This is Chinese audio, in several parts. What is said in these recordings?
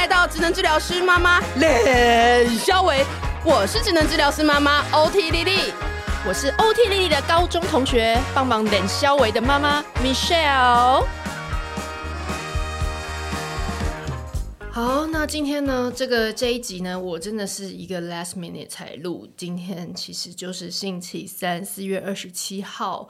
来到职能治疗师妈妈练萧维，我是职能治疗师妈妈 OT 莉莉，我是 OT 莉莉的高中同学，帮忙练萧维的妈妈 Michelle。好，那今天呢，这个这一集呢，我真的是一个 last minute 才录。今天其实就是星期三，四月二十七号。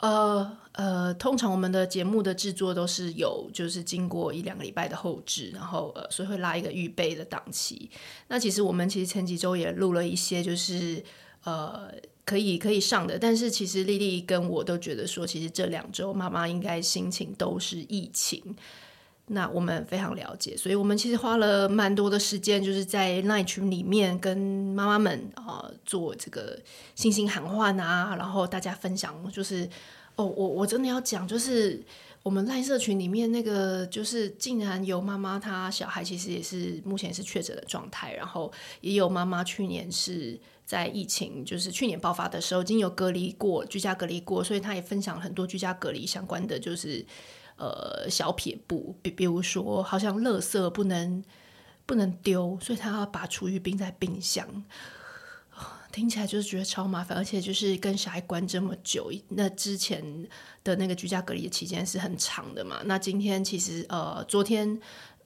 呃呃，通常我们的节目的制作都是有，就是经过一两个礼拜的后制，然后呃，所以会拉一个预备的档期。那其实我们其实前几周也录了一些，就是呃可以可以上的，但是其实莉莉跟我都觉得说，其实这两周妈妈应该心情都是疫情。那我们非常了解，所以我们其实花了蛮多的时间，就是在赖群里面跟妈妈们啊、做这个信心喊话啊，然后大家分享，就是哦，我我真的要讲，就是我们赖社群里面那个，就是竟然有妈妈她小孩其实也是目前是确诊的状态，然后也有妈妈去年是在疫情，就是去年爆发的时候已经有隔离过，居家隔离过，所以她也分享很多居家隔离相关的，就是。呃，小撇步，比比如说，好像垃圾不能不能丢，所以他要把厨余冰在冰箱。听起来就是觉得超麻烦，而且就是跟小孩关这么久，那之前的那个居家隔离的期间是很长的嘛。那今天其实呃，昨天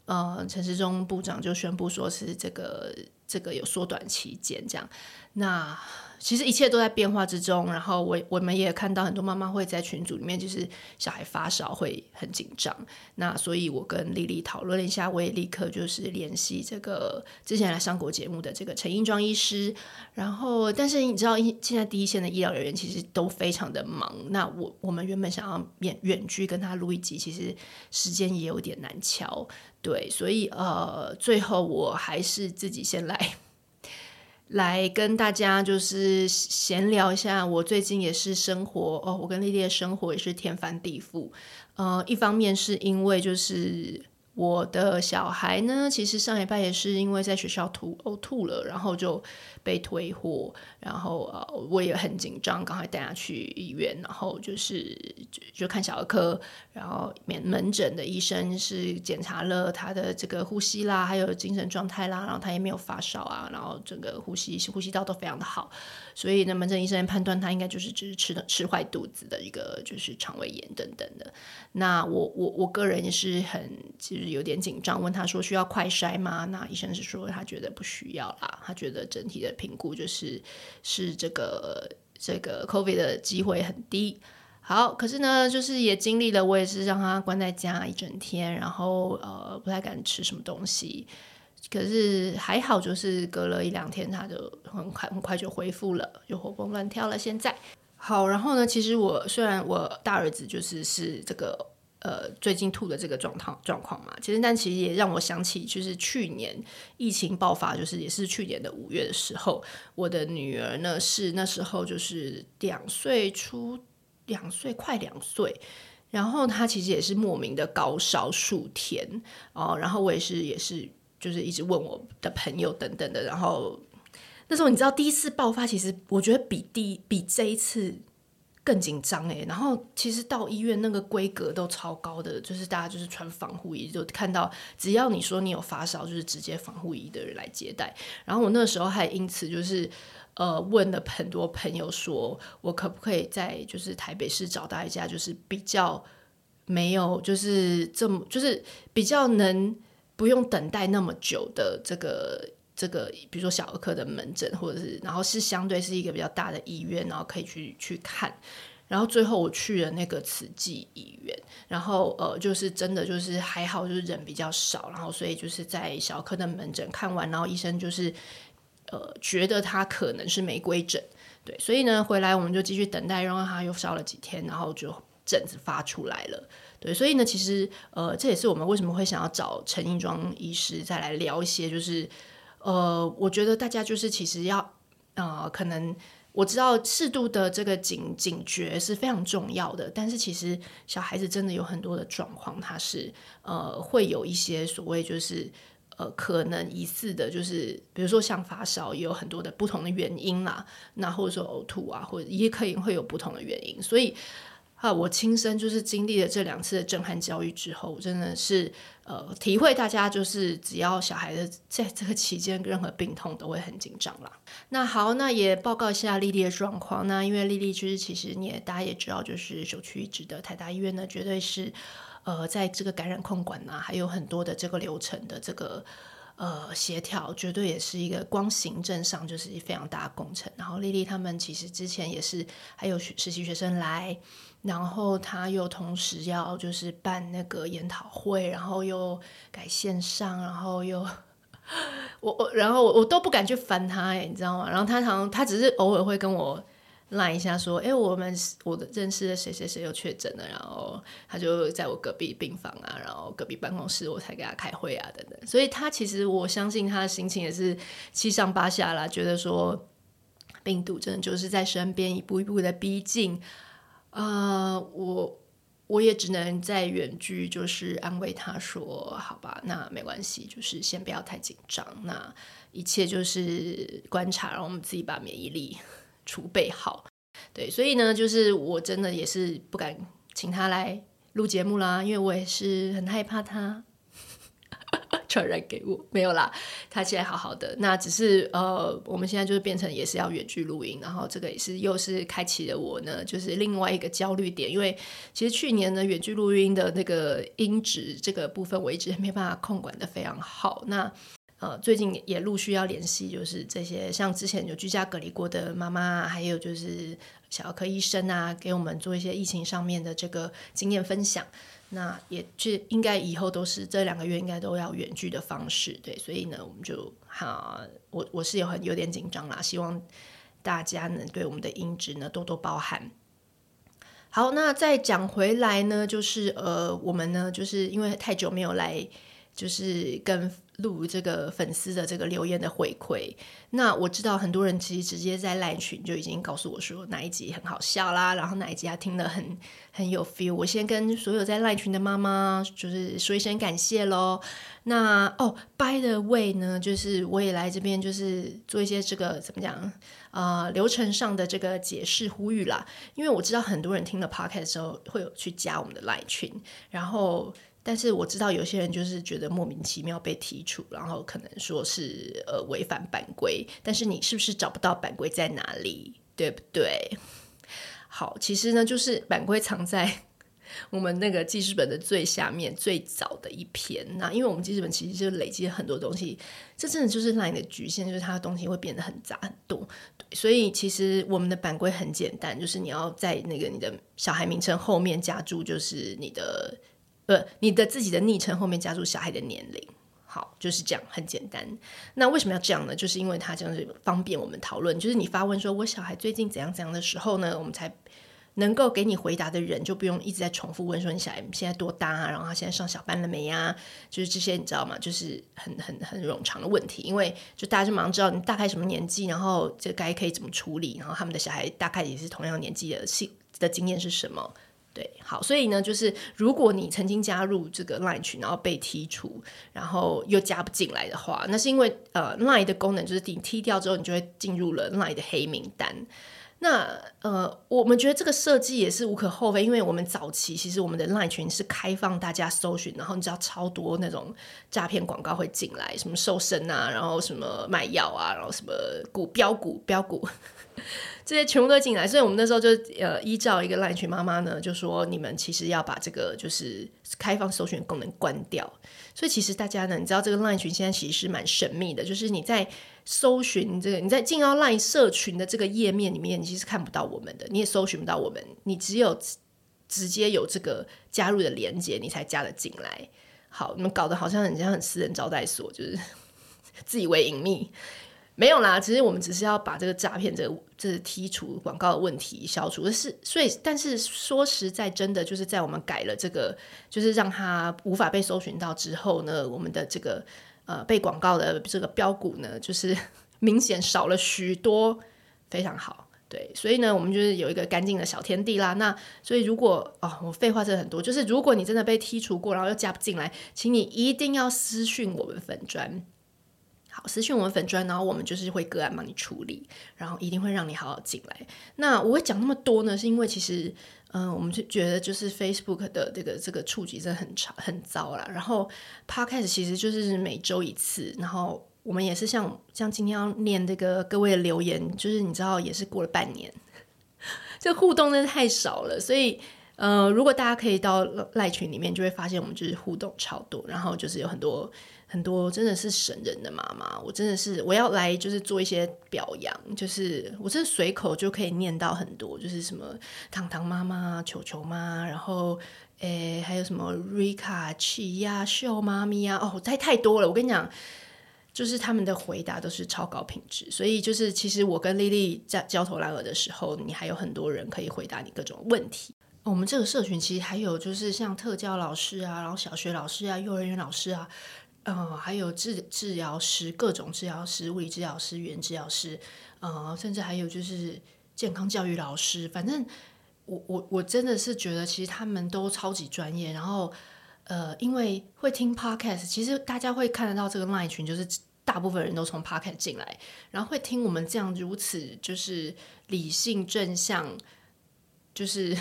呃，陈时中部长就宣布说是这个这个有缩短期间这样，那。其实一切都在变化之中，然后我我们也看到很多妈妈会在群组里面，就是小孩发烧会很紧张。那所以我跟丽丽讨论了一下，我也立刻就是联系这个之前来上过节目的这个陈英庄医师。然后，但是你知道，现在第一线的医疗人员其实都非常的忙。那我我们原本想要远远距跟他录一集，其实时间也有点难敲。对，所以呃，最后我还是自己先来。来跟大家就是闲聊一下，我最近也是生活哦，我跟丽丽的生活也是天翻地覆。呃，一方面是因为就是我的小孩呢，其实上礼拜也是因为在学校吐呕吐了，然后就。被退货，然后呃，我也很紧张，赶快带他去医院，然后就是就就看小儿科，然后门门诊的医生是检查了他的这个呼吸啦，还有精神状态啦，然后他也没有发烧啊，然后整个呼吸呼吸道都非常的好，所以呢，门诊医生判断他应该就是只是吃的吃坏肚子的一个就是肠胃炎等等的。那我我我个人也是很其实有点紧张，问他说需要快筛吗？那医生是说他觉得不需要啦，他觉得整体的。评估就是是这个这个 COVID 的机会很低。好，可是呢，就是也经历了，我也是让他关在家一整天，然后呃不太敢吃什么东西。可是还好，就是隔了一两天，他就很快很快就恢复了，就活蹦乱跳了。现在好，然后呢，其实我虽然我大儿子就是是这个。呃，最近吐的这个状况状况嘛，其实但其实也让我想起，就是去年疫情爆发，就是也是去年的五月的时候，我的女儿呢是那时候就是两岁出两岁快两岁，然后她其实也是莫名的高烧数天哦，然后我也是也是就是一直问我的朋友等等的，然后那时候你知道第一次爆发，其实我觉得比第比这一次。更紧张诶，然后其实到医院那个规格都超高的，就是大家就是穿防护衣，就看到只要你说你有发烧，就是直接防护衣的人来接待。然后我那时候还因此就是呃问了很多朋友，说我可不可以在就是台北市找到一家就是比较没有就是这么就是比较能不用等待那么久的这个。这个比如说小儿科的门诊，或者是然后是相对是一个比较大的医院，然后可以去去看。然后最后我去了那个慈济医院，然后呃就是真的就是还好，就是人比较少，然后所以就是在小儿科的门诊看完，然后医生就是呃觉得他可能是玫瑰疹，对，所以呢回来我们就继续等待，然后他又烧了几天，然后就疹子发出来了，对，所以呢其实呃这也是我们为什么会想要找陈英庄医师再来聊一些就是。呃，我觉得大家就是其实要，呃，可能我知道适度的这个警警觉是非常重要的，但是其实小孩子真的有很多的状况，他是呃会有一些所谓就是呃可能疑似的，就是比如说像发烧，也有很多的不同的原因啦，那或者说呕吐啊，或者也可以会有不同的原因，所以。啊，我亲身就是经历了这两次的震撼教育之后，我真的是呃体会大家就是只要小孩的在这个期间任何病痛都会很紧张啦。那好，那也报告一下丽丽的状况。那因为丽丽就是其实你也大家也知道，就是首屈一指的台大医院呢，绝对是呃在这个感染控管啊，还有很多的这个流程的这个。呃，协调绝对也是一个光行政上就是非常大的工程。然后丽丽他们其实之前也是还有实习学生来，然后他又同时要就是办那个研讨会，然后又改线上，然后又我我然后我都不敢去烦他哎，你知道吗？然后他常常他只是偶尔会跟我。赖一下说，哎、我们我的认识的谁谁谁又确诊了，然后他就在我隔壁病房啊，然后隔壁办公室，我才给他开会啊，等等。所以他其实我相信他的心情也是七上八下啦，觉得说病毒真的就是在身边一步一步的逼近、呃，我我也只能在远距就是安慰他说，好吧，那没关系，就是先不要太紧张，那一切就是观察，然后我们自己把免疫力。储备好，对，所以呢，就是我真的也是不敢请他来录节目啦，因为我也是很害怕他 传染给我。没有啦，他现在好好的，那只是呃，我们现在就是变成也是要远距录音，然后这个也是又是开启了我呢，就是另外一个焦虑点，因为其实去年呢，远距录音的那个音质这个部分，我一直没办法控管得非常好，那。呃，最近也陆续要联系，就是这些像之前有居家隔离过的妈妈，还有就是小儿科医生啊，给我们做一些疫情上面的这个经验分享。那也就应该以后都是这两个月应该都要远距的方式，对，所以呢，我们就哈，我我是有很有点紧张啦，希望大家能对我们的音质呢多多包涵。好，那再讲回来呢，就是呃，我们呢就是因为太久没有来，就是跟。录这个粉丝的这个留言的回馈，那我知道很多人其实直接在赖群就已经告诉我说哪一集很好笑啦，然后哪一集他听得很很有 feel。我先跟所有在赖群的妈妈就是说一声感谢喽。那哦，by the way 呢，就是我也来这边就是做一些这个怎么讲啊、流程上的这个解释呼吁啦，因为我知道很多人听了 podcast 的时候会有去加我们的赖群，然后。但是我知道有些人就是觉得莫名其妙被剔除，然后可能说是呃违反版规，但是你是不是找不到版规在哪里，对不对？好，其实呢，就是版规藏在 我们那个记事本的最下面最早的一篇。那因为我们记事本其实就累积了很多东西，这真的就是 LINE 的局限，就是它的东西会变得很杂很多。所以其实我们的版规很简单，就是你要在那个你的小孩名称后面加注，就是你的。呃，你的自己的昵称后面加入小孩的年龄，好，就是这样，很简单。那为什么要这样呢？就是因为它这样子方便我们讨论。就是你发问说“我小孩最近怎样怎样”的时候呢，我们才能够给你回答的人就不用一直在重复问说你小孩现在多大啊，然后他现在上小班了没呀？就是这些你知道吗？就是很很很冗长的问题。因为就大家就马上知道你大概什么年纪，然后这该可以怎么处理，然后他们的小孩大概也是同样年纪的性的经验是什么。对，好，所以呢，就是如果你曾经加入这个 Line 群，然后被踢出，然后又加不进来的话，那是因为呃 Line 的功能就是你踢掉之后，你就会进入了 Line 的黑名单。那呃，我们觉得这个设计也是无可厚非，因为我们早期其实我们的 Line 群是开放大家搜寻，然后你知道超多那种诈骗广告会进来，什么瘦身啊，然后什么卖药啊，然后什么股标股标股。这些全部都进来，所以我们那时候就呃依照一个赖群妈妈呢，就说你们其实要把这个就是开放搜寻功能关掉。所以其实大家呢，你知道这个赖群现在其实是蛮神秘的，就是你在搜寻这个你在进到赖社群的这个页面里面，你其实看不到我们的，你也搜寻不到我们，你只有直接有这个加入的连接，你才加得进来。好，你们搞得好像很像很私人招待所，就是自以为隐秘。没有啦，其实我们只是要把这个诈骗、这个这个剔除广告的问题消除。是，所以，但是说实在，真的就是在我们改了这个，就是让它无法被搜寻到之后呢，我们的这个呃被广告的这个标股呢，就是明显少了许多，非常好。对，所以呢，我们就是有一个干净的小天地啦。那所以如果哦，我废话真的很多，就是如果你真的被剔除过，然后又加不进来，请你一定要私讯我们粉砖。好，私讯我们粉砖，然后我们就是会个案帮你处理，然后一定会让你好好进来。那我会讲那么多呢，是因为其实嗯，我们就觉得就是 Facebook 的这个这个触及真的很差很糟啦。然后 Podcast 其实就是每周一次，然后我们也是像像今天要念这个各位的留言，就是你知道也是过了半年，这互动真的太少了。所以，呃，如果大家可以到赖群里面，就会发现我们就是互动超多，然后就是有很多。很多真的是神人的妈妈，我真的是我要来就是做一些表扬，就是我真的随口就可以念到很多，就是什么糖糖妈妈、球球妈，然后诶还有什么瑞卡、奇呀、秀妈咪呀，哦太太多了。我跟你讲，就是他们的回答都是超高品质，所以就是其实我跟丽丽在焦头烂额的时候，你还有很多人可以回答你各种问题。我们这个社群其实还有就是像特教老师啊，然后小学老师啊，幼儿园老师啊。嗯，还有治治疗师，各种治疗师，物理治疗师、语言治疗师，嗯，甚至还有就是健康教育老师。反正我我我真的是觉得，其实他们都超级专业。然后，呃，因为会听 podcast，其实大家会看得到这个 line 群，就是大部分人都从 podcast 进来，然后会听我们这样如此就是理性正向，就是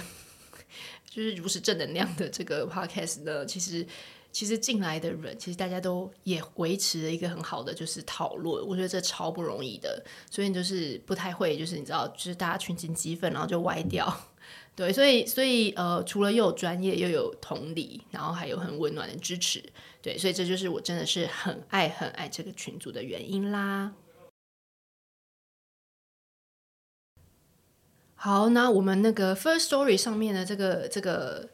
就是如此正能量的这个 podcast 呢，其实。其实进来的人，其实大家都也维持了一个很好的就是讨论，我觉得这超不容易的，所以就是不太会，就是你知道，就是大家群情激愤，然后就歪掉，对，所以所以呃，除了又有专业又有同理，然后还有很温暖的支持，对，所以这就是我真的是很爱很爱这个群组的原因啦。好，那我们那个 First Story 上面的这个这个。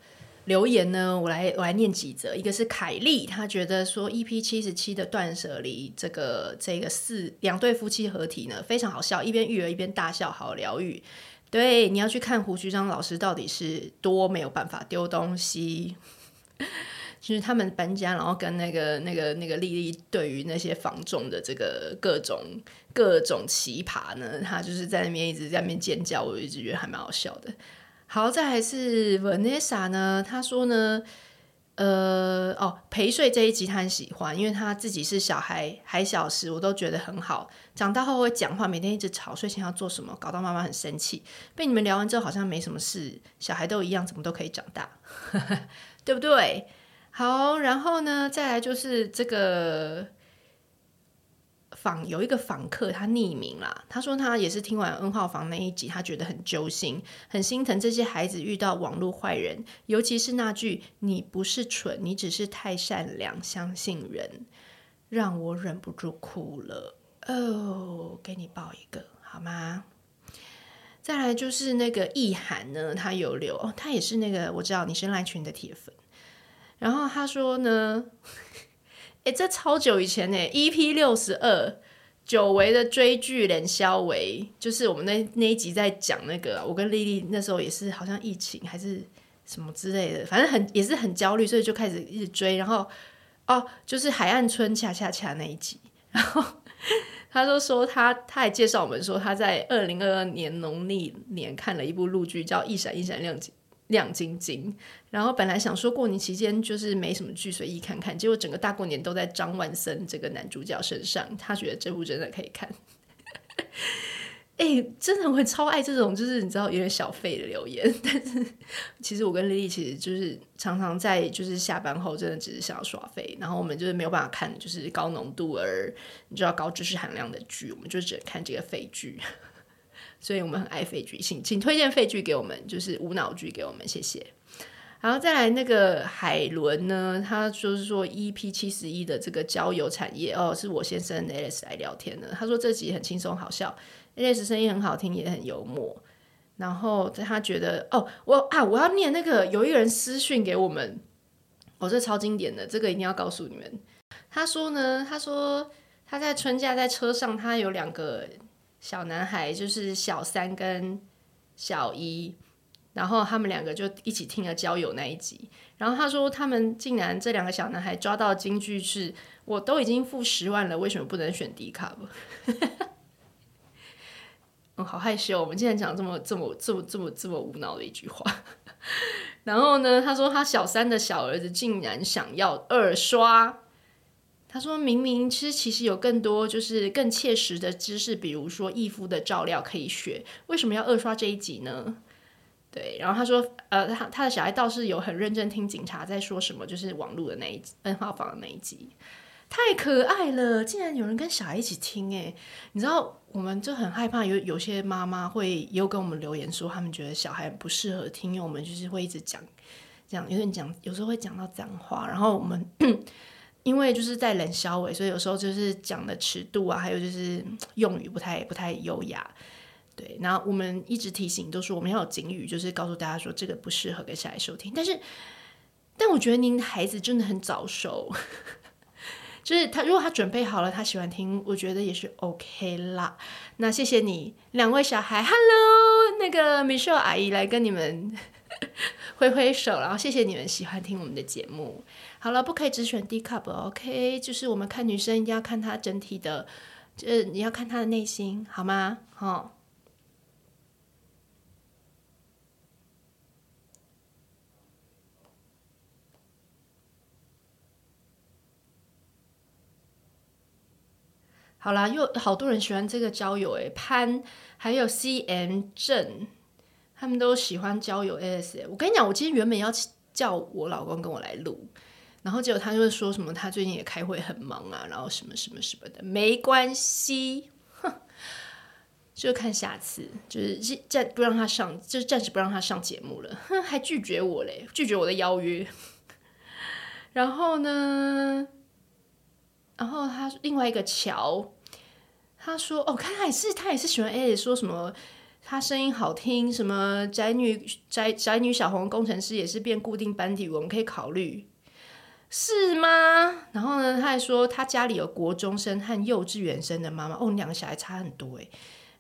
留言呢，我来我来念几则。一个是凯丽，她觉得说 EP 七十七的断舍离，这个这个四两对夫妻合体呢，非常好笑，一边育儿一边大笑，好疗愈。对，你要去看胡须章老师到底是多没有办法丢东西。就是他们搬家，然后跟那个那个那个丽丽对于那些房仲的这个各种各种奇葩呢，他就是在那边一直在那边尖叫，我一直觉得还蛮好笑的。好，再来是 Vanessa 呢，她说呢，呃，哦，陪睡这一集她很喜欢，因为她自己是小孩还小时，我都觉得很好。长大后会讲话，每天一直吵，睡前要做什么，搞到妈妈很生气。被你们聊完之后，好像没什么事，小孩都一样，怎么都可以长大，对不对？好，然后呢，再来就是这个。访有一个访客，他匿名啦。他说他也是听完 N 号房那一集，他觉得很揪心，很心疼这些孩子遇到网络坏人，尤其是那句“你不是蠢，你只是太善良，相信人”，让我忍不住哭了。哦，给你抱一个好吗？再来就是那个意涵呢，他有留，哦，他也是那个我知道你是赖群的铁粉，然后他说呢。哎，这超久以前呢，EP 六十二，久违的追剧连消维，就是我们那那一集在讲那个，我跟丽丽那时候也是好像疫情还是什么之类的，反正很也是很焦虑，所以就开始一直追，然后哦，就是海岸村恰恰恰那一集，然后他就说他他还介绍我们说他在二零二二年农历年看了一部陆剧叫《一闪一闪亮晶亮晶晶》。然后本来想说过年期间就是没什么剧，随意看看，结果整个大过年都在张万森这个男主角身上，他觉得这部真的可以看。哎，真的会超爱这种，就是你知道有点小费的留言。但是其实我跟丽丽其实就是常常在就是下班后真的只是想要耍费，然后我们就是没有办法看就是高浓度而你知道高知识含量的剧，我们就只能看这个废剧。所以我们很爱废剧，请请推荐废剧给我们，就是无脑剧给我们，谢谢。然后再来那个海伦呢，他就是说 EP 七十一的这个交友产业哦，是我先生 Alice 来聊天的。他说这集很轻松好笑，Alice 声音很好听，也很幽默。然后他觉得哦，我啊，我要念那个有一个人私讯给我们，哦，这超经典的，这个一定要告诉你们。他说呢，他说他在春假在车上，他有两个小男孩，就是小三跟小一。然后他们两个就一起听了交友那一集，然后他说他们竟然这两个小男孩抓到金句是，我都已经付十万了，为什么不能选迪卡？嗯，好害羞，我们竟然讲这么这么这么这么这么无脑的一句话。然后呢，他说他小三的小儿子竟然想要二刷，他说明明其实其实有更多就是更切实的知识，比如说义父的照料可以学，为什么要二刷这一集呢？对，然后他说，呃，他他的小孩倒是有很认真听警察在说什么，就是网络的那一 N 号房的那一集，太可爱了，竟然有人跟小孩一起听诶，你知道，我们就很害怕有有些妈妈会也有跟我们留言说，他们觉得小孩不适合听，因为我们就是会一直讲讲，有点讲，有时候会讲到脏话，然后我们因为就是在冷消尾，所以有时候就是讲的尺度啊，还有就是用语不太不太优雅。对，然后我们一直提醒，都说我们要有警语，就是告诉大家说这个不适合给小孩收听。但是，但我觉得您的孩子真的很早熟，就是他如果他准备好了，他喜欢听，我觉得也是 OK 啦。那谢谢你两位小孩，Hello，那个 Michelle 阿姨来跟你们 挥挥手，然后谢谢你们喜欢听我们的节目。好了，不可以只选 D cup，OK？就是我们看女生一定要看她整体的，就是你要看她的内心，好吗？好。好啦，又好多人喜欢这个交友诶，潘还有 C M 郑，他们都喜欢交友 A S。我跟你讲，我今天原本要叫我老公跟我来录，然后结果他就会说什么他最近也开会很忙啊，然后什么什么什么的，没关系，哼，就看下次，就是暂不让他上，就是暂时不让他上节目了，哼，还拒绝我嘞，拒绝我的邀约，然后呢？然后他另外一个乔，他说：“哦，看他也是，他也是喜欢 A，说什么他声音好听，什么宅女宅宅女小红工程师也是变固定班底，我们可以考虑，是吗？”然后呢，他还说他家里有国中生和幼稚园生的妈妈，哦，两个小孩差很多诶。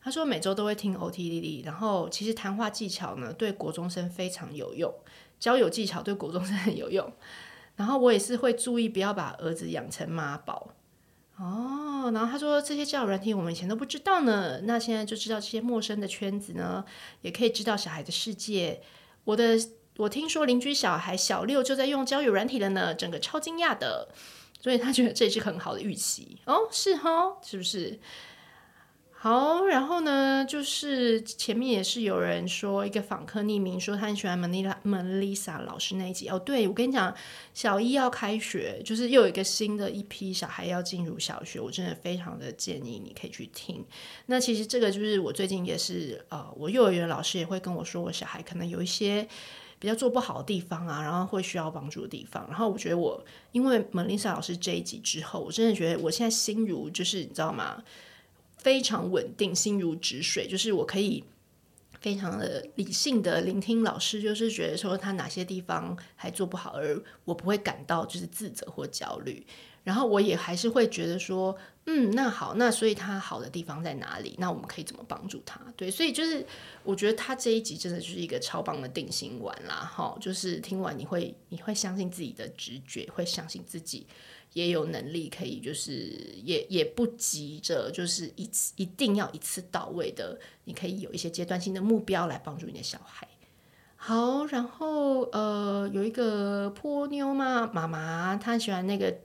他说每周都会听 OT 然后其实谈话技巧呢对国中生非常有用，交友技巧对国中生很有用。然后我也是会注意，不要把儿子养成妈宝哦。然后他说这些交友软体我们以前都不知道呢，那现在就知道这些陌生的圈子呢，也可以知道小孩的世界。我的我听说邻居小孩小六就在用交友软体了呢，整个超惊讶的，所以他觉得这是很好的预期哦，是哈，是不是？好，然后呢，就是前面也是有人说一个访客匿名说他很喜欢 Melissa Melissa 老师那一集哦。对，我跟你讲，小一要开学，就是又有一个新的一批小孩要进入小学，我真的非常的建议你可以去听。那其实这个就是我最近也是呃，我幼儿园老师也会跟我说，我小孩可能有一些比较做不好的地方啊，然后会需要帮助的地方。然后我觉得我因为蒙丽莎老师这一集之后，我真的觉得我现在心如就是你知道吗？非常稳定，心如止水，就是我可以非常的理性的聆听老师，就是觉得说他哪些地方还做不好，而我不会感到就是自责或焦虑。然后我也还是会觉得说，嗯，那好，那所以他好的地方在哪里？那我们可以怎么帮助他？对，所以就是我觉得他这一集真的就是一个超棒的定心丸啦，哈，就是听完你会你会相信自己的直觉，会相信自己。也有能力可以，就是也也不急着，就是一次一定要一次到位的。你可以有一些阶段性的目标来帮助你的小孩。好，然后呃，有一个波妞嘛妈妈，她喜欢那个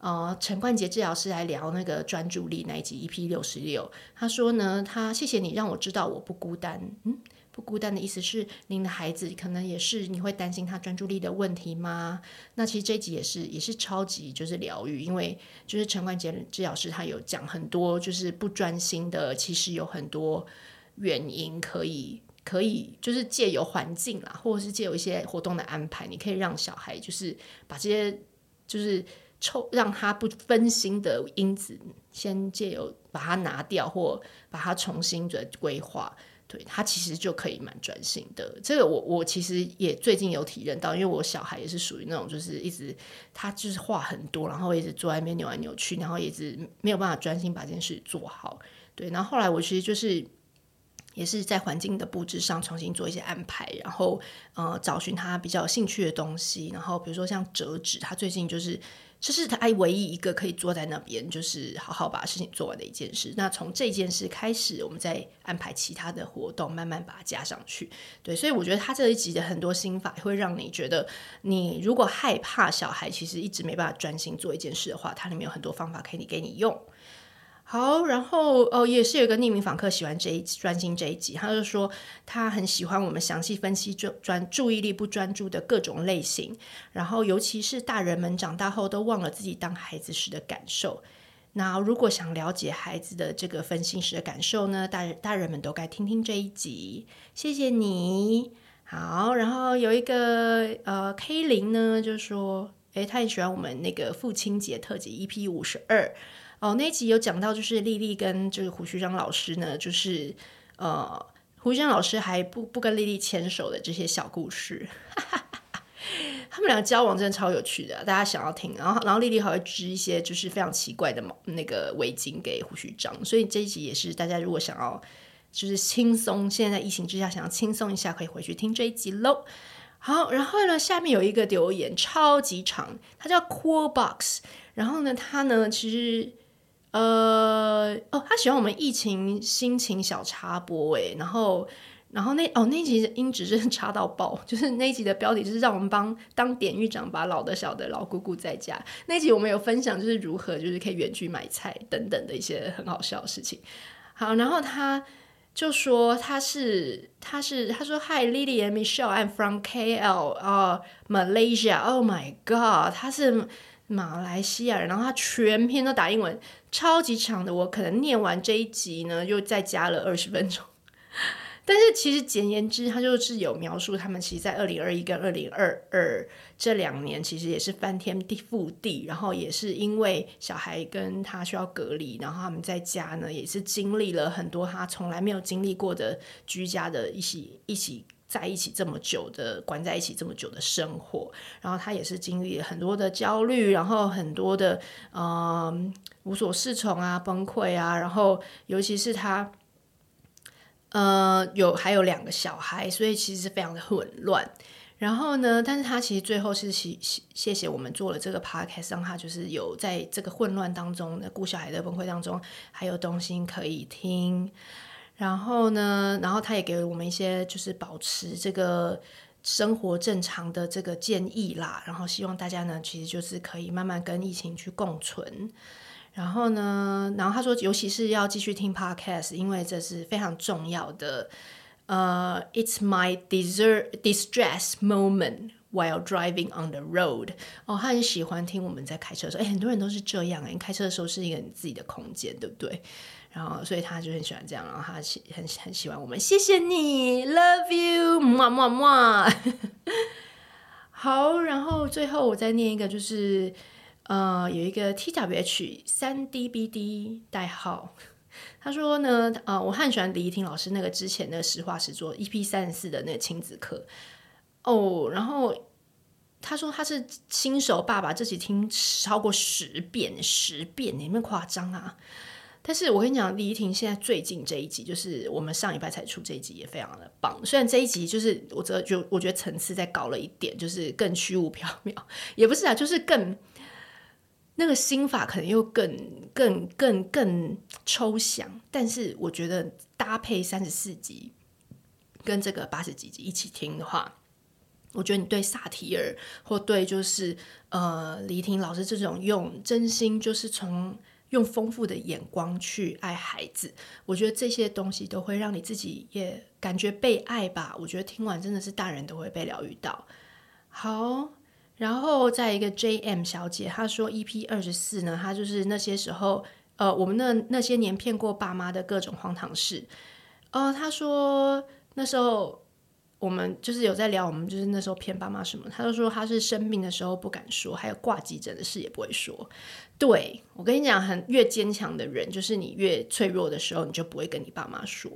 呃陈冠杰治疗师来聊那个专注力那一集 EP 六十六。他说呢，他谢谢你让我知道我不孤单。嗯。不孤单的意思是，您的孩子可能也是你会担心他专注力的问题吗？那其实这一集也是也是超级就是疗愈，因为就是陈冠杰治疗师他有讲很多就是不专心的，其实有很多原因可以可以就是借由环境啦，或者是借由一些活动的安排，你可以让小孩就是把这些就是抽让他不分心的因子先借由把它拿掉，或把它重新的规划。对，他其实就可以蛮专心的。这个我我其实也最近有体认到，因为我小孩也是属于那种就是一直他就是话很多，然后一直坐在那边扭来扭去，然后一直没有办法专心把这件事做好。对，然后后来我其实就是也是在环境的布置上重新做一些安排，然后呃找寻他比较有兴趣的东西，然后比如说像折纸，他最近就是。这是他唯一一个可以坐在那边，就是好好把事情做完的一件事。那从这件事开始，我们再安排其他的活动，慢慢把它加上去。对，所以我觉得他这一集的很多心法会让你觉得，你如果害怕小孩其实一直没办法专心做一件事的话，它里面有很多方法可以给你用。好，然后哦，也是有一个匿名访客喜欢这一专心这一集，他就说他很喜欢我们详细分析专专注意力不专注的各种类型，然后尤其是大人们长大后都忘了自己当孩子时的感受。那如果想了解孩子的这个分心时的感受呢，大人大人们都该听听这一集。谢谢你。好，然后有一个呃 K 零呢，就说，诶，他很喜欢我们那个父亲节特辑 EP 五十二。哦，那一集有讲到，就是丽丽跟这个胡须章老师呢，就是呃，胡须章老师还不不跟丽丽牵手的这些小故事，他们俩交往真的超有趣的，大家想要听。然后，然后丽丽还会织一些就是非常奇怪的毛那个围巾给胡须章，所以这一集也是大家如果想要就是轻松，现在疫情之下想要轻松一下，可以回去听这一集喽。好，然后呢，下面有一个留言超级长，它叫 Cool Box，然后呢，它呢其实。呃哦，他喜欢我们疫情心情小插播诶，然后然后那哦那集音质真的差到爆，就是那集的标题就是让我们帮当典狱长把老的小的老姑姑在家。那集我们有分享就是如何就是可以远距买菜等等的一些很好笑的事情。好，然后他就说他是他是他说 Hi Lily and Michelle，I'm from KL 啊、uh,，Malaysia，Oh my God，他是。马来西亚人，然后他全篇都打英文，超级长的。我可能念完这一集呢，又再加了二十分钟。但是其实简言之，他就是有描述他们其实，在二零二一跟二零二二这两年，其实也是翻天地覆地，然后也是因为小孩跟他需要隔离，然后他们在家呢，也是经历了很多他从来没有经历过的居家的一起一起。在一起这么久的，关在一起这么久的生活，然后他也是经历了很多的焦虑，然后很多的嗯、无所适从啊，崩溃啊，然后尤其是他，呃，有还有两个小孩，所以其实是非常的混乱。然后呢，但是他其实最后是谢谢谢我们做了这个 podcast，让他就是有在这个混乱当中顾小孩的崩溃当中，还有东西可以听。然后呢，然后他也给了我们一些就是保持这个生活正常的这个建议啦。然后希望大家呢，其实就是可以慢慢跟疫情去共存。然后呢，然后他说，尤其是要继续听 podcast，因为这是非常重要的。呃，It's my desert distress moment while driving on the road。哦，他很喜欢听我们在开车的时候。哎，很多人都是这样哎，开车的时候是一个你自己的空间，对不对？然后，所以他就很喜欢这样，然后他喜很很喜欢我们，谢谢你，Love you，么么么。好，然后最后我再念一个，就是呃，有一个 T W H 三 D B D 代号，他说呢，呃，我很喜欢李怡婷老师那个之前的实话实做 EP 三十四的那个亲子课哦，然后他说他是新手爸爸，这集听超过十遍，十遍，有没有夸张啊？但是我跟你讲，李怡婷现在最近这一集，就是我们上礼拜才出这一集，也非常的棒。虽然这一集就是我觉得就我觉得层次再高了一点，就是更虚无缥缈，也不是啊，就是更那个心法可能又更更更更抽象。但是我觉得搭配三十四集跟这个八十几集一起听的话，我觉得你对萨提尔或对就是呃李怡婷老师这种用真心就是从。用丰富的眼光去爱孩子，我觉得这些东西都会让你自己也感觉被爱吧。我觉得听完真的是大人都会被疗愈到。好，然后再一个 JM 小姐，她说 EP 二十四呢，她就是那些时候，呃，我们那那些年骗过爸妈的各种荒唐事。呃，她说那时候。我们就是有在聊，我们就是那时候骗爸妈什么，她就说她是生病的时候不敢说，还有挂急诊的事也不会说。对，我跟你讲，很越坚强的人，就是你越脆弱的时候，你就不会跟你爸妈说。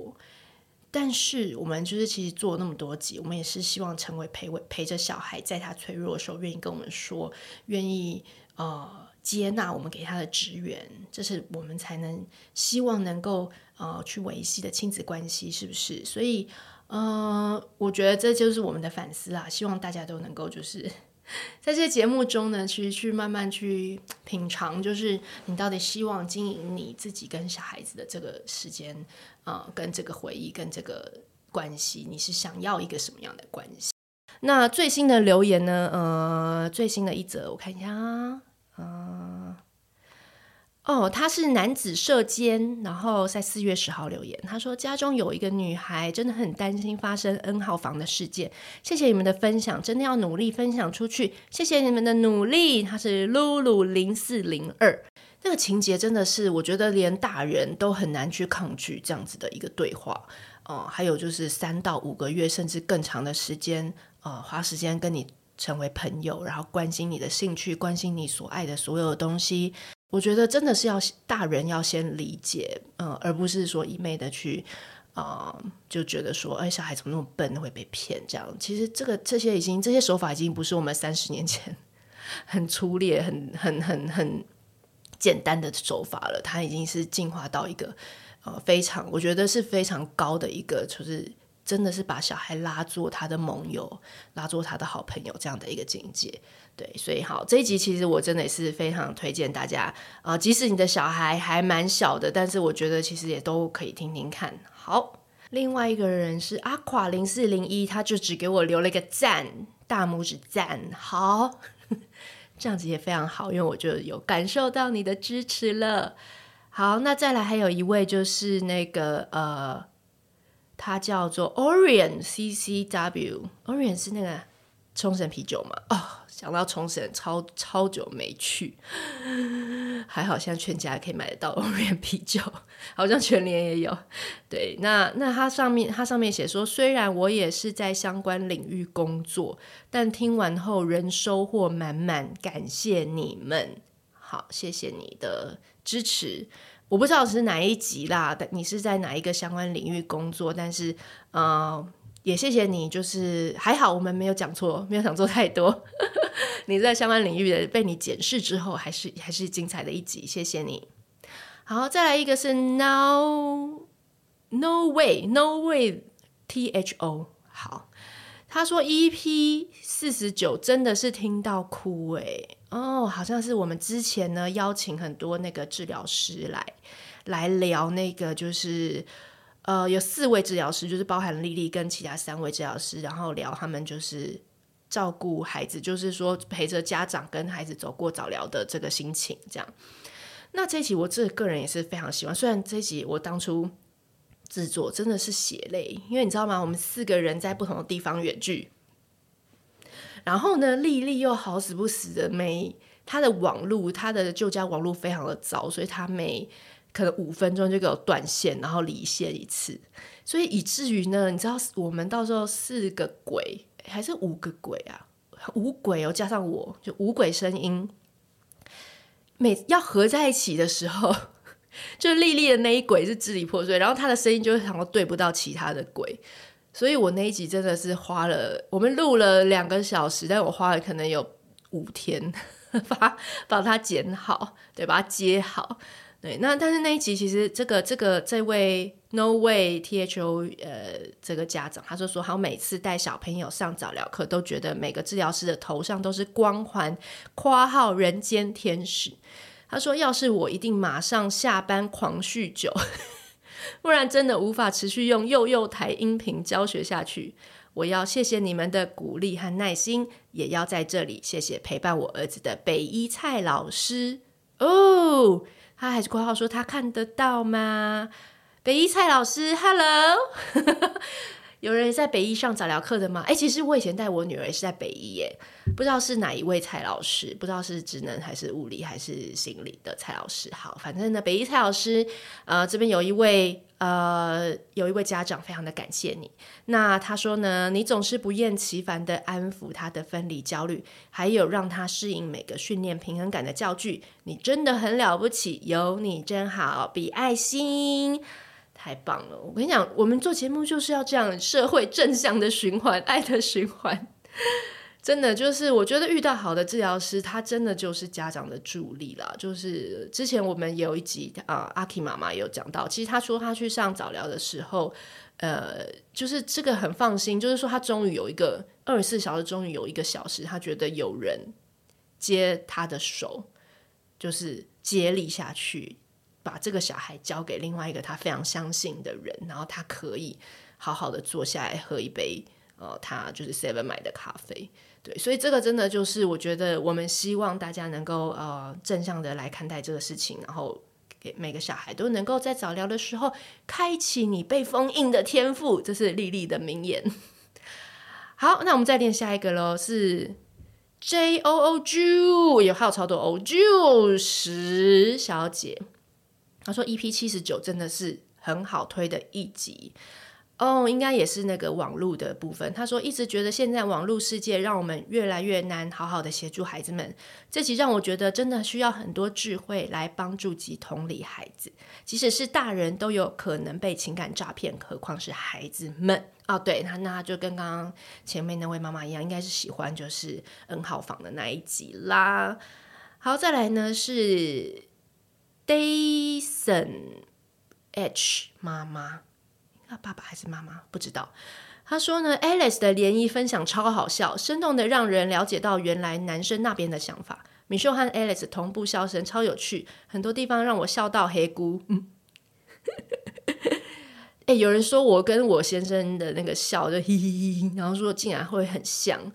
但是我们就是其实做了那么多集，我们也是希望成为陪陪着小孩，在他脆弱的时候愿意跟我们说，愿意呃接纳我们给他的支援，这是我们才能希望能够呃去维系的亲子关系，是不是？所以。呃，我觉得这就是我们的反思啊！希望大家都能够就是 在这些节目中呢，其实去慢慢去品尝，就是你到底希望经营你自己跟小孩子的这个时间啊、跟这个回忆，跟这个关系，你是想要一个什么样的关系？那最新的留言呢？呃，最新的一则，我看一下啊，嗯、哦，他是男子射监，然后在四月十号留言，他说家中有一个女孩，真的很担心发生 N 号房的事件。谢谢你们的分享，真的要努力分享出去。谢谢你们的努力。他是露露零四零二，这个情节真的是我觉得连大人都很难去抗拒这样子的一个对话。哦，还有就是三到五个月甚至更长的时间，呃，花时间跟你成为朋友，然后关心你的兴趣，关心你所爱的所有东西。我觉得真的是要大人要先理解，嗯、而不是说一昧的去，啊、就觉得说，哎，小孩怎么那么笨，会被骗这样。其实这个这些已经这些手法已经不是我们三十年前很粗劣、很很很很简单的手法了，它已经是进化到一个呃非常，我觉得是非常高的一个，就是真的是把小孩拉做他的盟友，拉做他的好朋友这样的一个境界。对，所以好，这一集其实我真的也是非常推荐大家，呃，即使你的小孩还蛮小的，但是我觉得其实也都可以听听看。好，另外一个人是阿垮零四零一，他就只给我留了一个赞，大拇指赞。好，这样子也非常好，因为我就有感受到你的支持了。好，那再来还有一位就是那个呃，它叫做 Orion CCW，Orion 是那个冲绳啤酒嘛？哦。想到冲绳超超久没去，还好现在全家可以买得到 Orion 啤酒，好像全联也有。对，那那它上面它上面写说，虽然我也是在相关领域工作，但听完后仍收获满满，感谢你们。好，谢谢你的支持。我不知道是哪一集啦，但你是在哪一个相关领域工作？但是，呃。也谢谢你，就是还好我们没有讲错，没有讲错太多。你在相关领域的被你检视之后，还是还是精彩的一集，谢谢你。好，再来一个是 now，no Way No Way T H O。好，他说 EP 四十九真的是听到哭诶。哦，好像是我们之前呢邀请很多那个治疗师来来聊那个就是。呃，有四位治疗师，就是包含丽丽跟其他三位治疗师，然后聊他们就是照顾孩子，就是说陪着家长跟孩子走过早疗的这个心情，这样。那这一集我自己个人也是非常喜欢，虽然这一集我当初制作真的是血泪，因为你知道吗？我们四个人在不同的地方远距，然后呢，莉莉又好死不死的没她的网路，她的旧家网路非常的糟，所以她每。可能五分钟就给我断线，然后离线一次，所以以至于呢，你知道我们到时候四个鬼还是五个鬼啊？五鬼哦，加上我就五鬼声音，每要合在一起的时候，就莉莉的那一鬼是支离破碎，然后她的声音就是好像对不到其他的鬼，所以我那一集真的是花了，我们录了两个小时，但我花了可能有五天 把把它剪好，对，把它接好。对，那但是那一集其实这个这个这位 No Way T H O 呃这个家长，他就说他每次带小朋友上早疗课，都觉得每个治疗师的头上都是光环，括号人间天使。他说，要是我一定马上下班狂酗酒，不然真的无法持续用幼幼台音频教学下去。我要谢谢你们的鼓励和耐心，也要在这里谢谢陪伴我儿子的北一蔡老师哦。他还是括号说他看得到吗？北一蔡老师，Hello，有人在北医上早疗课的吗？哎、其实我以前带我女儿也是在北医耶，不知道是哪一位蔡老师，不知道是职能还是物理还是心理的蔡老师。好，反正呢，北医蔡老师，呃，这边有一位。呃，有一位家长非常的感谢你。那他说呢，你总是不厌其烦的安抚他的分离焦虑，还有让他适应每个训练平衡感的教具，你真的很了不起，有你真好，比爱心，太棒了！我跟你讲，我们做节目就是要这样，社会正向的循环，爱的循环。真的就是，我觉得遇到好的治疗师，他真的就是家长的助力啦。就是之前我们有一集啊，阿 K 妈妈有讲到，其实他说他去上早疗的时候，呃，就是这个很放心，就是说他终于有一个二十四小时，终于有一个小时，他觉得有人接他的手，就是接力下去，把这个小孩交给另外一个他非常相信的人，然后他可以好好的坐下来喝一杯。呃，他就是 Seven 买的咖啡。对，所以这个真的就是我觉得我们希望大家能够呃正向的来看待这个事情，然后给每个小孩都能够在早疗的时候开启你被封印的天赋，这是丽丽的名言。好，那我们再练下一个喽，是 J O O Ju，有还有超多 O Ju 十小姐，他说 EP 七十九真的是很好推的一集。哦应该也是那个网络的部分。他说一直觉得现在网络世界让我们越来越难好好的协助孩子们。这集让我觉得真的需要很多智慧来帮助及同理孩子，即使是大人都有可能被情感诈骗，何况是孩子们哦，对，那那就跟刚刚前面那位妈妈一样，应该是喜欢就是 N 号房的那一集啦。好，再来呢是 Dayson H 妈妈。啊，爸爸还是妈妈不知道。他说呢，Alice 的联谊分享超好笑，生动的让人了解到原来男生那边的想法。米秀和 Alice 同步笑声超有趣，很多地方让我笑到黑咕。嗯，哎、有人说我跟我先生的那个笑就 嘿嘿嘿，然后说竟然会很像。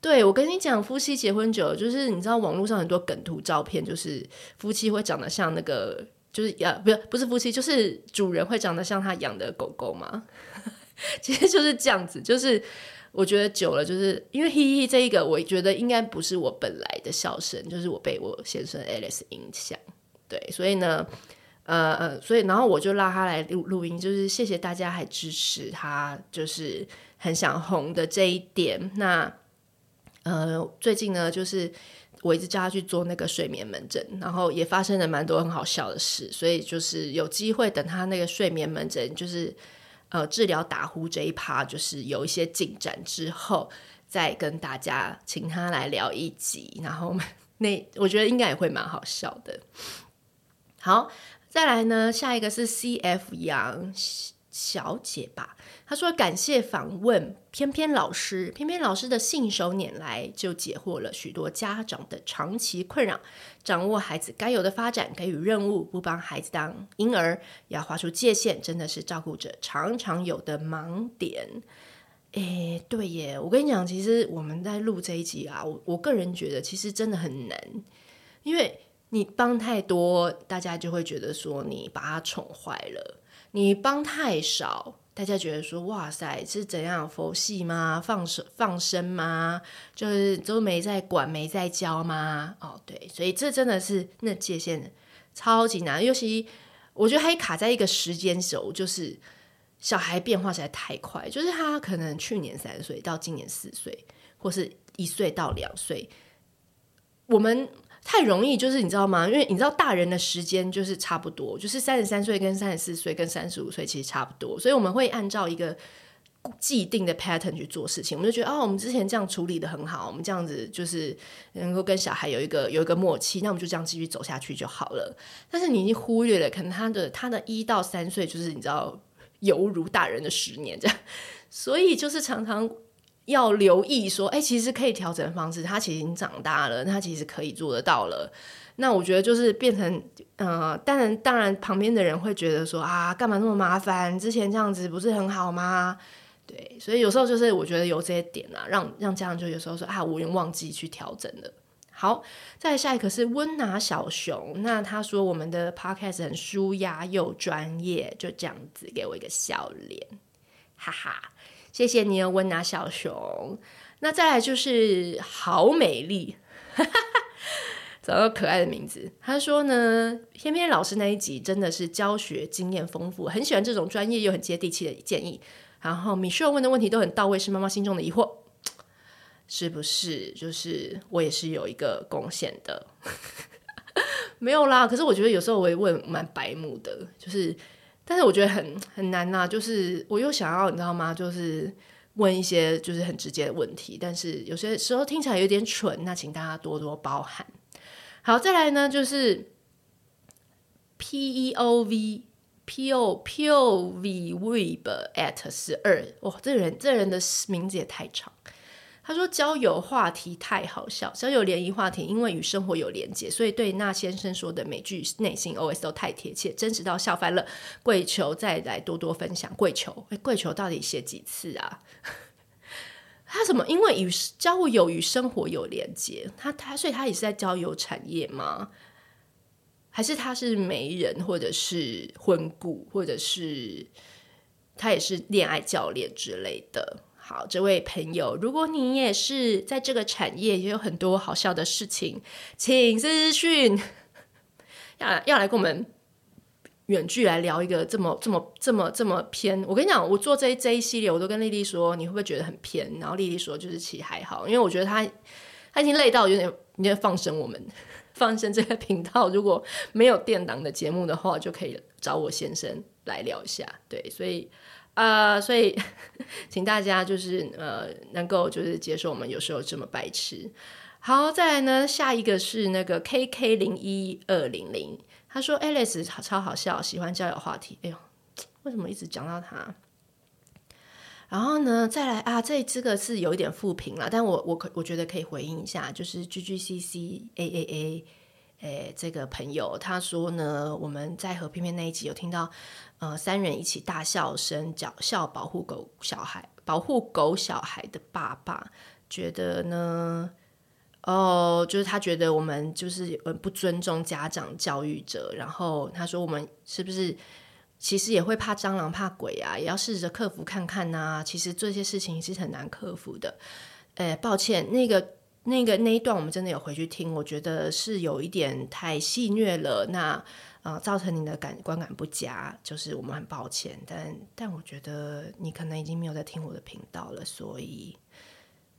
对，我跟你讲，夫妻结婚久了，就是你知道网络上很多梗图照片，就是夫妻会长得像那个。就是呃，不是不是夫妻，就是主人会长得像他养的狗狗吗？其实就是这样子。就是我觉得久了，就是因为嘿嘿这一个，我觉得应该不是我本来的笑声，就是我被我先生 Alice 影响。对，所以呢，呃呃，所以然后我就拉他来录录音，就是谢谢大家还支持他，就是很想红的这一点。那呃，最近呢，就是。我一直叫他去做那个睡眠门诊，然后也发生了蛮多很好笑的事，所以就是有机会等他那个睡眠门诊，就是呃治疗打呼这一趴，就是有一些进展之后，再跟大家请他来聊一集，然后 那我觉得应该也会蛮好笑的。好，再来呢，下一个是 CF 杨小姐吧。他说：“感谢访问翩翩老师，翩翩老师的信手拈来就解惑了许多家长的长期困扰。掌握孩子该有的发展，给予任务，不帮孩子当婴儿，要划出界限，真的是照顾者常常有的盲点。诶，对耶，我跟你讲，其实我们在录这一集啊，我我个人觉得其实真的很难，因为你帮太多，大家就会觉得说你把他宠坏了；你帮太少。”大家觉得说，哇塞，是怎样佛系吗？放手放生吗？就是都没在管，没在教吗？哦，对，所以这真的是那界限超级难，尤其我觉得还卡在一个时间轴，就是小孩变化实在太快，就是他可能去年三岁到今年四岁，或是一岁到两岁，我们。太容易，就是你知道吗？因为你知道大人的时间就是差不多，就是三十三岁跟三十四岁跟三十五岁其实差不多，所以我们会按照一个既定的 pattern 去做事情。我们就觉得哦，我们之前这样处理得很好，我们这样子就是能够跟小孩有一个有一个默契，那我们就这样继续走下去就好了。但是你已经忽略了，可能他的他的一到三岁就是你知道犹如大人的十年这样，所以就是常常。要留意说，哎、其实可以调整的方式。他其实已经长大了，他其实可以做得到了。那我觉得就是变成，呃，当然，当然，旁边的人会觉得说，啊，干嘛那么麻烦？之前这样子不是很好吗？对，所以有时候就是我觉得有这些点啊，让让家长就有时候说，啊，我已经忘记去调整了。好，再下一个是温拿小熊，那他说我们的 podcast 很舒压又专业，就这样子给我一个笑脸，哈哈。谢谢你哦，温拿小熊。那再来就是好美丽，找到可爱的名字。他说呢，翩翩老师那一集真的是教学经验丰富，很喜欢这种专业又很接地气的建议。然后米秀问的问题都很到位，是妈妈心中的疑惑，是不是？就是我也是有一个贡献的，没有啦。可是我觉得有时候我也问蛮白目的，就是。但是我觉得很很难呐、就是我又想要你知道吗？就是问一些就是很直接的问题，但是有些时候听起来有点蠢，那请大家多多包涵。好，再来呢，就是 P E O V P O P O V Web at 十二，哇，这人这人的名字也太长。他说交友话题太好笑，交友联谊话题因为与生活有连结，所以对那先生说的每句内心 OS 都太贴切，真实到笑翻了。跪求再来多多分享，跪求，跪求到底写几次啊？他什么？因为与交友与生活有连接，他他所以他也是在交友产业吗？还是他是媒人，或者是婚顾，或者是他也是恋爱教练之类的？好，这位朋友，如果你也是在这个产业，也有很多好笑的事情，请私讯，要要来跟我们。远距来聊一个这么这么这么这么偏，我跟你讲，我做这这一系列，我都跟丽丽说，你会不会觉得很偏？然后丽丽说，就是其实还好，因为我觉得她她已经累到有点有点放生我们，放生这个频道。如果没有电档的节目的话，就可以找我先生来聊一下。对，所以、呃，所以 请大家就是呃，能够就是接受我们有时候这么白痴。好，再来呢，下一个是那个 K K 零一二零零。他说：“Alice 超好笑，喜欢交友话题。哎呦，为什么一直讲到他？然后呢，再来啊，这这个是有一点负评了，但我我可我觉得可以回应一下，就是 G G C C A A A，诶，这个朋友他说呢，我们在和片片那一集有听到，呃，三人一起大笑声，叫笑保护狗小孩，保护狗小孩的爸爸，觉得呢。”哦，就是他觉得我们就是不尊重家长教育者，然后他说我们是不是其实也会怕蟑螂怕鬼啊，也要试着克服看看呐、啊。其实这些事情是很难克服的。诶，抱歉，那个那个那一段我们真的有回去听，我觉得是有一点太戏谑了。那呃，造成你的感观感不佳，就是我们很抱歉。但但我觉得你可能已经没有在听我的频道了，所以。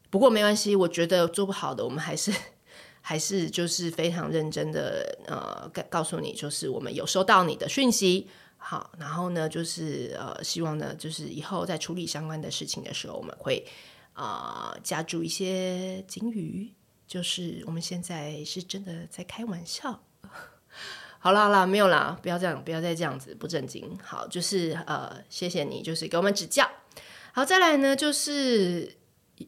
不过没关系，我觉得做不好的，我们还是 还是就是非常认真的呃，告诉你，就是我们有收到你的讯息，好，然后呢，就是呃，希望呢，就是以后在处理相关的事情的时候，我们会啊、呃、加注一些警语，就是我们现在是真的在开玩笑。好啦好啦，没有啦，不要这样，不要再这样子不正经。好，就是呃，谢谢你，就是给我们指教。好，再来呢，就是。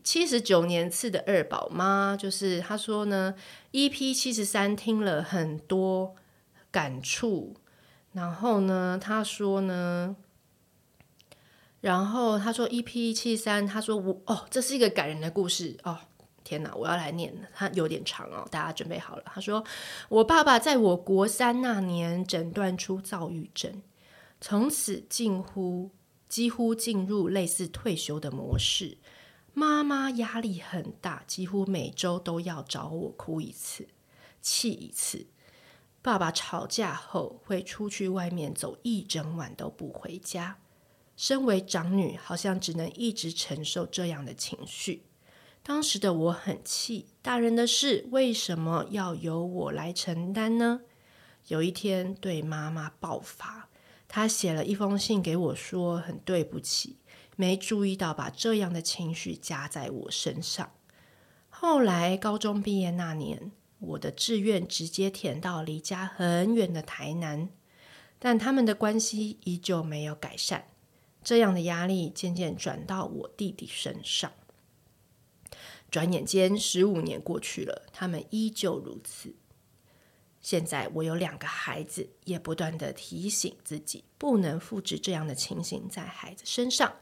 七十九年次的二宝妈，就是她说呢，EP 七十三听了很多感触，然后呢，她说呢，然后她说 EP 七十三，她说我哦，这是一个感人的故事哦，天哪，我要来念，它有点长哦，大家准备好了。他说，我爸爸在我国三那年诊断出躁郁症，从此近乎几乎进入类似退休的模式。妈妈压力很大，几乎每周都要找我哭一次、气一次。爸爸吵架后会出去外面走一整晚都不回家。身为长女，好像只能一直承受这样的情绪。当时的我很气，大人的事为什么要由我来承担呢？有一天对妈妈爆发，她写了一封信给我，说很对不起。没注意到把这样的情绪加在我身上。后来高中毕业那年，我的志愿直接填到离家很远的台南，但他们的关系依旧没有改善。这样的压力渐渐转到我弟弟身上。转眼间十五年过去了，他们依旧如此。现在我有两个孩子，也不断地提醒自己，不能复制这样的情形在孩子身上。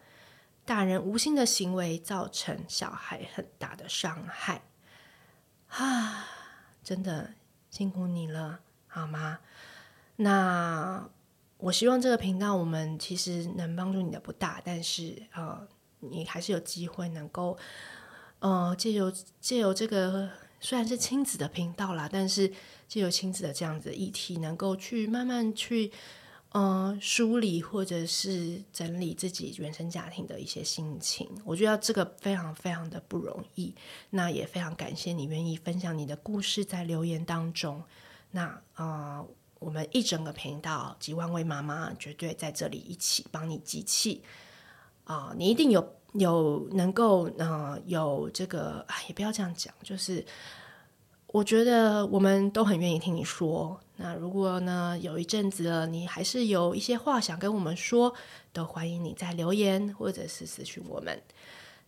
大人无心的行为造成小孩很大的伤害，啊，真的辛苦你了，好吗？那我希望这个频道我们其实能帮助你的不大，但是呃，你还是有机会能够呃借由借由这个虽然是亲子的频道啦，但是借由亲子的这样子的议题，能够去慢慢去。嗯，梳理或者是整理自己原生家庭的一些心情，我觉得这个非常非常的不容易。那也非常感谢你愿意分享你的故事在留言当中。那啊、我们一整个频道几万位妈妈绝对在这里一起帮你集气啊、你一定有有能够呃有这个，也不要这样讲，就是。我觉得我们都很愿意听你说。那如果呢，有一阵子了，你还是有一些话想跟我们说，都欢迎你在留言或者是私讯我们。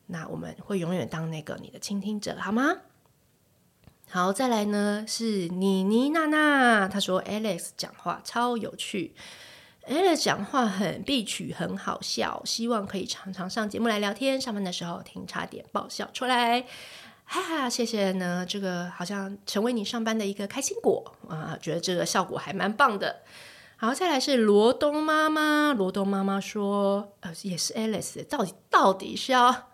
那我们会永远当那个你的倾听者，好吗？好，再来呢是妮妮娜娜，她说 Alex 讲话超有趣。Alice 讲话很必曲，很好笑，希望可以常常上节目来聊天。上班的时候听，差点爆笑出来。哈哈，谢谢呢，这个好像成为你上班的一个开心果啊，觉得这个效果还蛮棒的。好，再来是罗东妈妈，罗东妈妈说，呃，也是 Alice，到底到底是要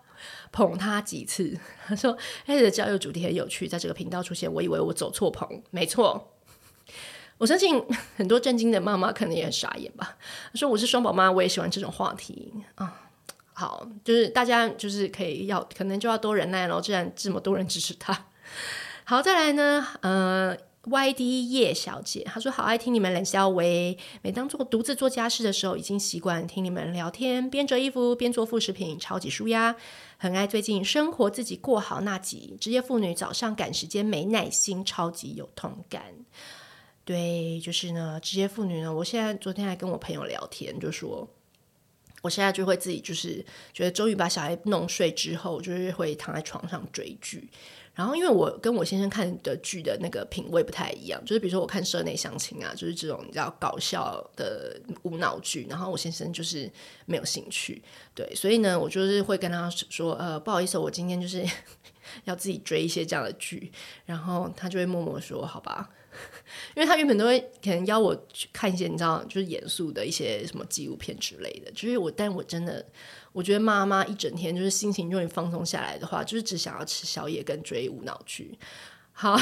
捧他几次？她说 Alice 的交友主题很有趣，在这个频道出现，我以为我走错棚，没错。我相信很多正经的妈妈可能也很傻眼吧。她说我是双宝妈，我也喜欢这种话题啊。好，就是大家就是可以要，可能就要多忍耐喽。既然这么多人支持他，好，再来呢，呃，YD 叶小姐她说好爱听你们冷笑话，每当做独自做家事的时候，已经习惯听你们聊天，边折衣服边做副食品，超级舒压。很爱最近生活自己过好那集，职业妇女早上赶时间没耐心，超级有同感。对，就是呢，这些妇女呢，我现在昨天还跟我朋友聊天，就说。我现在就会自己就是觉得终于把小孩弄睡之后，就是会躺在床上追剧。然后因为我跟我先生看的剧的那个品味不太一样，就是比如说我看《社内相亲》啊，就是这种你知道搞笑的无脑剧，然后我先生就是没有兴趣。对，所以呢，我就是会跟他说，呃，不好意思，我今天就是 要自己追一些这样的剧，然后他就会默默说，好吧。因为他原本都会可能邀我去看一些你知道就是严肃的一些什么纪录片之类的，就是我，但我真的我觉得妈妈一整天就是心情终于放松下来的话，就是只想要吃宵夜跟追无脑剧。好，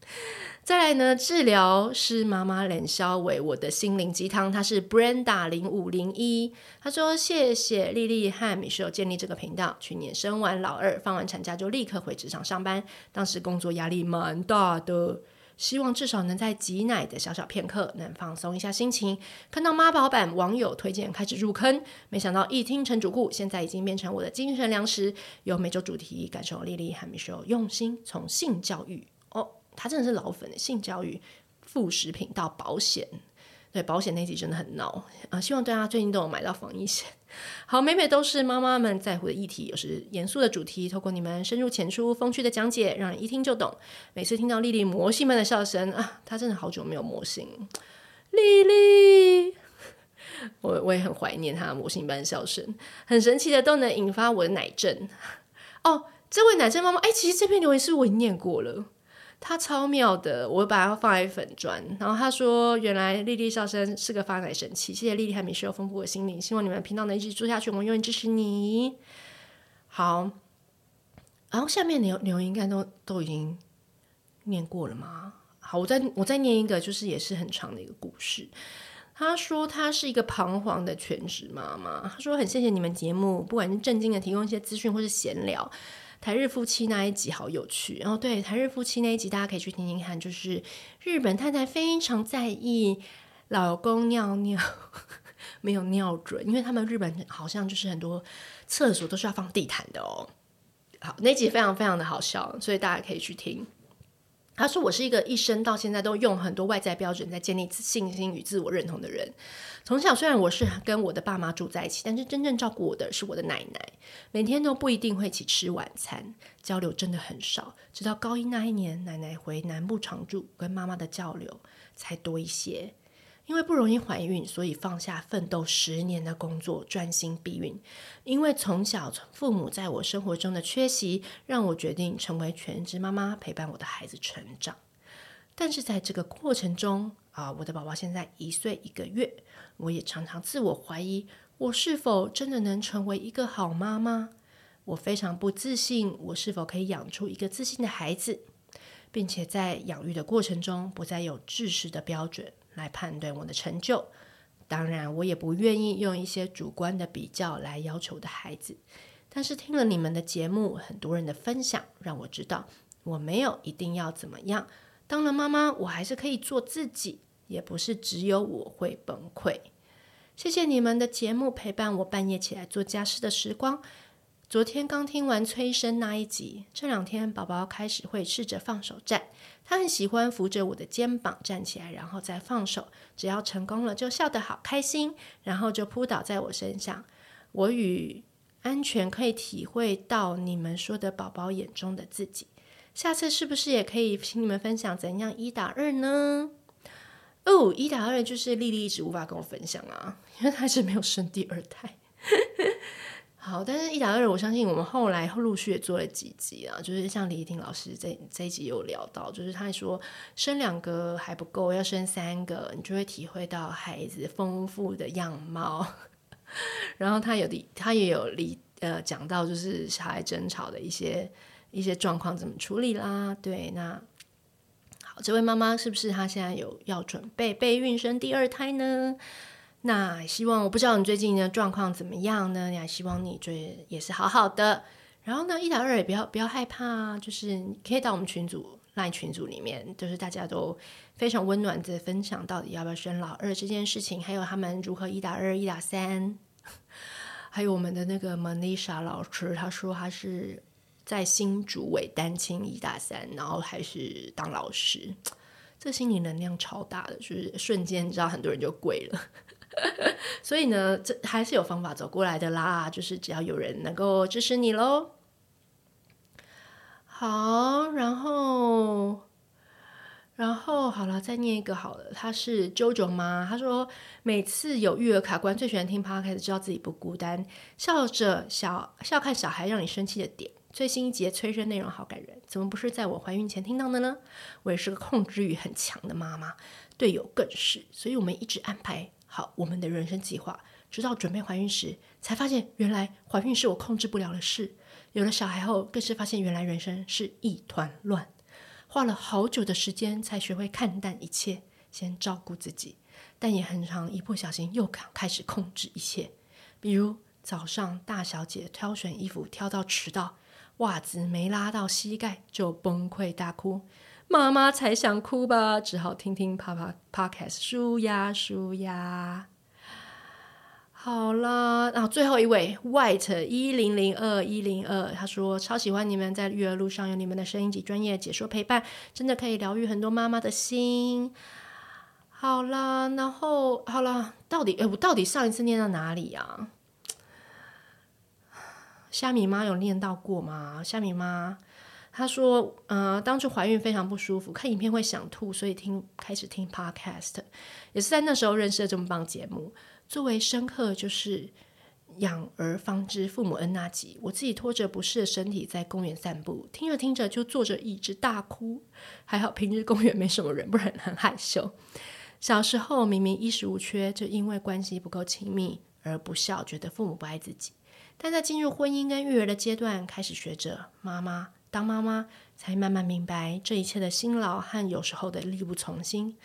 再来呢，治疗师妈妈冷肖为我的心灵鸡汤，他是 Brenda 零五零一，他说谢谢丽丽和 Michelle 建立这个频道，去年生完老二，放完产假就立刻回职场上班，当时工作压力蛮大的。希望至少能在挤奶的小小片刻，能放松一下心情。看到妈宝版网友推荐，开始入坑，没想到一听陈主顾，现在已经变成我的精神粮食。有每周主题，感受丽丽和 Michelle 用心，从性教育哦，他真的是老粉的性教育、副食品到保险。对，保险那集真的很闹啊！希望大家最近都有买到防疫险。好，每每都是妈妈们在乎的议题，有时严肃的主题，透过你们深入浅出、风趣的讲解，让人一听就懂。每次听到丽丽魔性般的笑声啊，她真的好久没有魔性。丽丽，我我也很怀念她魔性般的笑声，很神奇的都能引发我的奶症。哦，这位奶症妈妈，哎，其实这篇留言是我已经念过了。他超妙的，我把它放在粉砖。然后他说：“原来丽丽笑声是个发奶神器，谢谢丽丽和米雪有丰富的心灵，希望你们频道能一直做下去，我们永远支持你。”好，然后下面留留言应该都都已经念过了吗？好，我再我再念一个，就是也是很长的一个故事。他说他是一个彷徨的全职妈妈。他说很谢谢你们节目，不管是正经的提供一些资讯，或是闲聊。台日夫妻那一集好有趣，然后对台日夫妻那一集大家可以去听听看，就是日本太太非常在意老公尿尿 没有尿准，因为他们日本好像就是很多厕所都是要放地毯的哦。好，那集非常非常的好笑，所以大家可以去听。他说：“我是一个一生到现在都用很多外在标准在建立信心与自我认同的人。从小虽然我是跟我的爸妈住在一起，但是真正照顾我的是我的奶奶。每天都不一定会一起吃晚餐，交流真的很少。直到高一那一年，奶奶回南部常住，跟妈妈的交流才多一些。”因为不容易怀孕，所以放下奋斗十年的工作，专心避孕。因为从小父母在我生活中的缺席，让我决定成为全职妈妈，陪伴我的孩子成长。但是在这个过程中啊，我的宝宝现在一岁一个月，我也常常自我怀疑，我是否真的能成为一个好妈妈？我非常不自信，我是否可以养出一个自信的孩子，并且在养育的过程中，不再有制式的标准。来判断我的成就，当然我也不愿意用一些主观的比较来要求的孩子。但是听了你们的节目，很多人的分享，让我知道我没有一定要怎么样。当了妈妈，我还是可以做自己，也不是只有我会崩溃。谢谢你们的节目陪伴我半夜起来做家事的时光。昨天刚听完催生那一集，这两天宝宝开始会试着放手站。他很喜欢扶着我的肩膀站起来，然后再放手。只要成功了，就笑得好开心，然后就扑倒在我身上。我与安全可以体会到你们说的宝宝眼中的自己。下次是不是也可以请你们分享怎样一打二呢？哦，一打二就是丽丽一直无法跟我分享啊，因为她一直没有生第二胎。好，但是一打二，我相信我们后来陆续也做了几集啊，就是像李怡婷老师这这一集有聊到，就是他说生两个还不够，要生三个，你就会体会到孩子丰富的样貌。然后他有的，他也有理呃讲到，就是小孩争吵的一些一些状况怎么处理啦。对，那好，这位妈妈是不是她现在有要准备备孕生第二胎呢？那希望我不知道你最近的状况怎么样呢？你还希望你最也是好好的。然后呢，一打二也不要不要害怕啊，就是你可以到我们群组 LINE 群组里面，就是大家都非常温暖的分享到底要不要生老二这件事情，还有他们如何一打二、一打三。还有我们的那个 Manisha 老师，他说他是在新竹为单亲一打三，然后还是当老师，这心理能量超大的，就是瞬间你知道很多人就跪了。所以呢，这还是有方法走过来的啦，就是只要有人能够支持你喽。好，然后，然后好了，再念一个好了。他是 JoJo 妈，他说每次有育儿卡关，最喜欢听 Podcast，知道自己不孤单，笑着小笑看小孩让你生气的点。最新一节催生内容好感人，怎么不是在我怀孕前听到的呢？我也是个控制欲很强的妈妈，队友更是，所以我们一直安排。好，我们的人生计划，直到准备怀孕时，才发现原来怀孕是我控制不了的事。有了小孩后，更是发现原来人生是一团乱。花了好久的时间才学会看淡一切，先照顾自己，但也很常一不小心又开开始控制一切。比如早上大小姐挑选衣服挑到迟到，袜子没拉到膝盖就崩溃大哭。妈妈才想哭吧，只好听听啪啪 Podcast 舒压舒压。好啦，然后最后一位 White 一零零二一零二，他说超喜欢你们在育儿路上有你们的声音及专业解说陪伴，真的可以疗愈很多妈妈的心。好啦，然后好啦，到底诶，我到底上一次念到哪里呀？虾米妈有念到过吗？虾米妈。他说：“呃，当初怀孕非常不舒服，看影片会想吐，所以听开始听 podcast，也是在那时候认识了这么棒节目。最为深刻就是养儿方知父母恩那集，我自己拖着不适的身体在公园散步，听着听着就坐着一直大哭。还好平日公园没什么人，不然很害羞。小时候明明衣食无缺，就因为关系不够亲密而不孝，觉得父母不爱自己。但在进入婚姻跟育儿的阶段，开始学着妈妈。”当妈妈才慢慢明白这一切的辛劳和有时候的力不从心，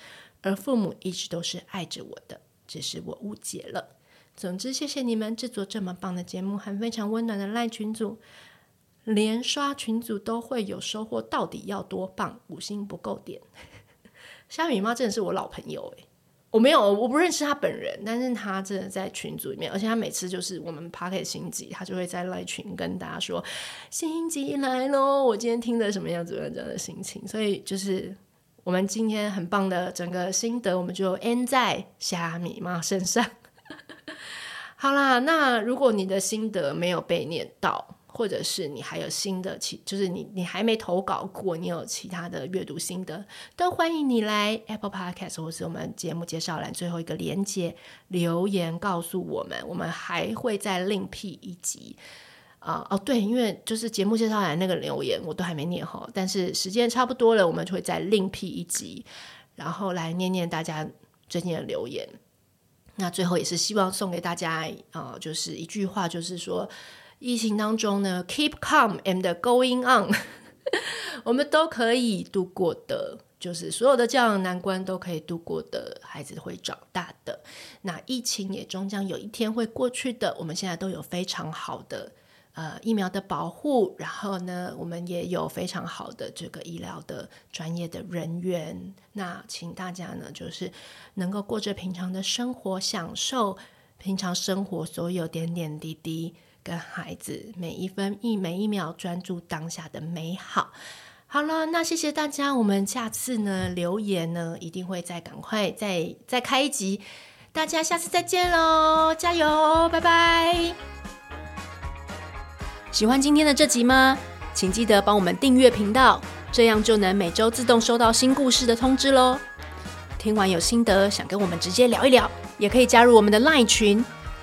而父母一直都是爱着我的，只是我误解了。总之，谢谢你们制作这么棒的节目，和非常温暖的赖群组，连刷群组都会有收获。到底要多棒？五星不够点。虾米妈真的是我老朋友诶。我没有，我不认识他本人，但是他真的在群组里面，而且他每次就是我们 Podcast 新集，他就会在赖群跟大家说新集来喽，我今天听的什么样子的这样的心情，所以就是我们今天很棒的整个心得，我们就 end 在虾米妈身上。好啦，那如果你的心得没有被念到。或者是你还有新的其，就是你你还没投稿过，你有其他的阅读心得，都欢迎你来 Apple Podcast 或是我们节目介绍栏最后一个连接留言告诉我们，我们还会再另辟一集啊、哦对，因为就是节目介绍栏那个留言我都还没念好，但是时间差不多了，我们就会再另辟一集，然后来念念大家最近的留言。那最后也是希望送给大家啊、就是一句话，就是说。疫情当中呢，keep calm and going on，我们都可以度过的，就是所有的这样的难关都可以度过的，孩子会长大的。那疫情也终将有一天会过去的。我们现在都有非常好的呃疫苗的保护，然后呢，我们也有非常好的这个医疗的专业的人员。那请大家呢，就是能够过着平常的生活，享受平常生活所有点点滴滴。跟孩子每一分一每一秒专注当下的美好。好了，那谢谢大家，我们下次呢留言呢一定会再赶快再再开一集，大家下次再见喽，加油，拜拜！喜欢今天的这集吗？请记得帮我们订阅频道，这样就能每周自动收到新故事的通知喽。听完有心得，想跟我们直接聊一聊，也可以加入我们的 LINE 群，